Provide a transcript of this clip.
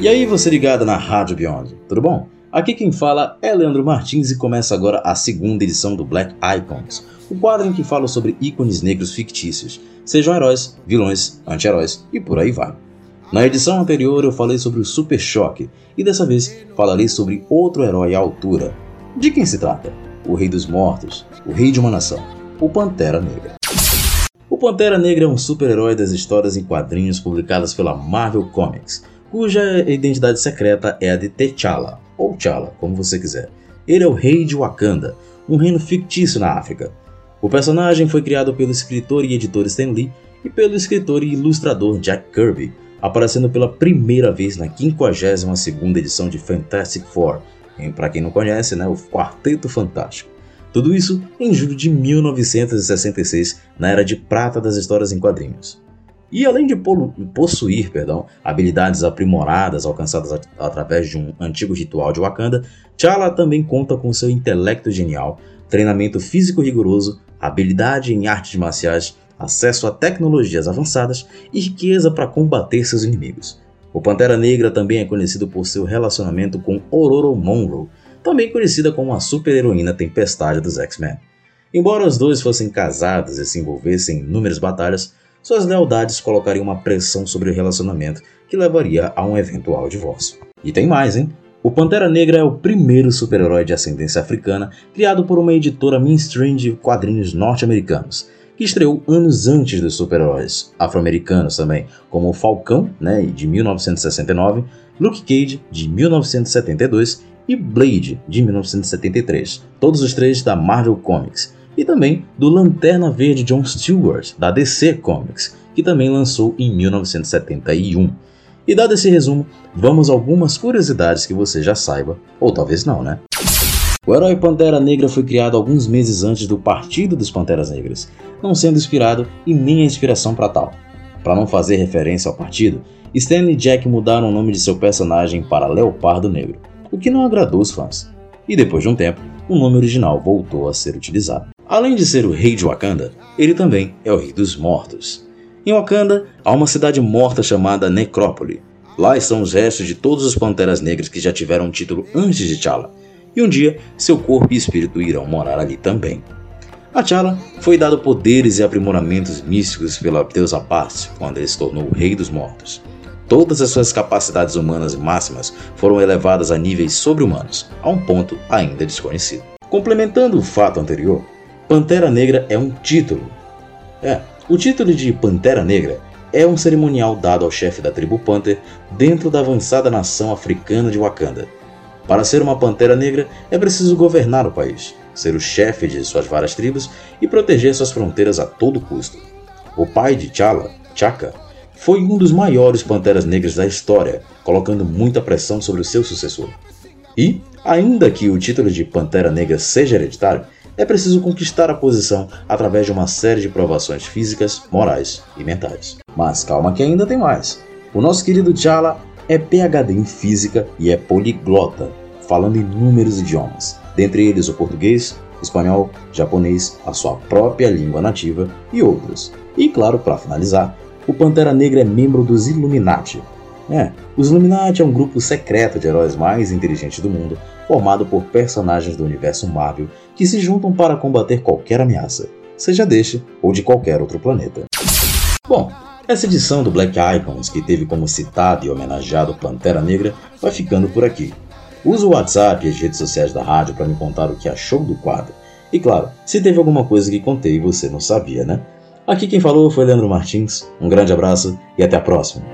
E aí, você ligado na Rádio Beyond, tudo bom? Aqui quem fala é Leandro Martins e começa agora a segunda edição do Black Icons, o quadro em que falo sobre ícones negros fictícios, sejam heróis, vilões, anti-heróis e por aí vai. Na edição anterior eu falei sobre o Super Choque e dessa vez falarei sobre outro herói à altura. De quem se trata? O Rei dos Mortos, o Rei de uma Nação, o Pantera Negra. O Pantera Negra é um super-herói das histórias em quadrinhos publicadas pela Marvel Comics, cuja identidade secreta é a de T'Challa, ou T'Challa, como você quiser. Ele é o rei de Wakanda, um reino fictício na África. O personagem foi criado pelo escritor e editor Stan Lee e pelo escritor e ilustrador Jack Kirby, aparecendo pela primeira vez na 52ª edição de Fantastic Four, para quem não conhece, né, o Quarteto Fantástico. Tudo isso em julho de 1966, na era de prata das histórias em quadrinhos. E além de possuir perdão, habilidades aprimoradas alcançadas at através de um antigo ritual de Wakanda, T'Challa também conta com seu intelecto genial, treinamento físico rigoroso, habilidade em artes marciais, acesso a tecnologias avançadas e riqueza para combater seus inimigos. O Pantera Negra também é conhecido por seu relacionamento com Ororo Monroe, também conhecida como a super-heroína Tempestade dos X-Men. Embora os dois fossem casados e se envolvessem em inúmeras batalhas, suas lealdades colocariam uma pressão sobre o relacionamento que levaria a um eventual divórcio. E tem mais, hein? O Pantera Negra é o primeiro super-herói de ascendência africana criado por uma editora mainstream de quadrinhos norte-americanos, que estreou anos antes dos super-heróis afro-americanos também, como o Falcão, né, de 1969, Luke Cage, de 1972 e Blade, de 1973, todos os três da Marvel Comics, e também do Lanterna Verde John Stewart, da DC Comics, que também lançou em 1971. E dado esse resumo, vamos a algumas curiosidades que você já saiba, ou talvez não, né? O herói Pantera Negra foi criado alguns meses antes do Partido dos Panteras Negras, não sendo inspirado e nem a inspiração para tal. Para não fazer referência ao partido, Stanley e Jack mudaram o nome de seu personagem para Leopardo Negro, o que não agradou os fãs. E depois de um tempo, o nome original voltou a ser utilizado. Além de ser o rei de Wakanda, ele também é o rei dos mortos. Em Wakanda, há uma cidade morta chamada Necrópole. Lá estão os restos de todos os Panteras Negras que já tiveram um título antes de T'Challa, e um dia seu corpo e espírito irão morar ali também. A T'Challa foi dado poderes e aprimoramentos místicos pela deusa Paz quando ele se tornou o Rei dos Mortos. Todas as suas capacidades humanas máximas foram elevadas a níveis sobre-humanos, a um ponto ainda desconhecido. Complementando o fato anterior, Pantera Negra é um título. É, o título de Pantera Negra é um cerimonial dado ao chefe da tribo Panther dentro da avançada nação africana de Wakanda. Para ser uma Pantera Negra é preciso governar o país, ser o chefe de suas várias tribos e proteger suas fronteiras a todo custo. O pai de T'Challa, Chaka, foi um dos maiores Panteras Negras da história, colocando muita pressão sobre o seu sucessor. E, ainda que o título de Pantera Negra seja hereditário, é preciso conquistar a posição através de uma série de provações físicas, morais e mentais. Mas calma que ainda tem mais. O nosso querido T'Challa é PhD em física e é poliglota, falando inúmeros idiomas, dentre eles o português, espanhol, japonês, a sua própria língua nativa e outros. E claro, para finalizar, o Pantera Negra é membro dos Illuminati, é, os Illuminati é um grupo secreto de heróis mais inteligentes do mundo, formado por personagens do universo Marvel que se juntam para combater qualquer ameaça, seja deste ou de qualquer outro planeta. Bom, essa edição do Black Icons, que teve como citado e homenageado Pantera Negra, vai ficando por aqui. Use o WhatsApp e as redes sociais da rádio para me contar o que achou do quadro. E claro, se teve alguma coisa que contei e você não sabia, né? Aqui quem falou foi Leandro Martins. Um grande abraço e até a próxima.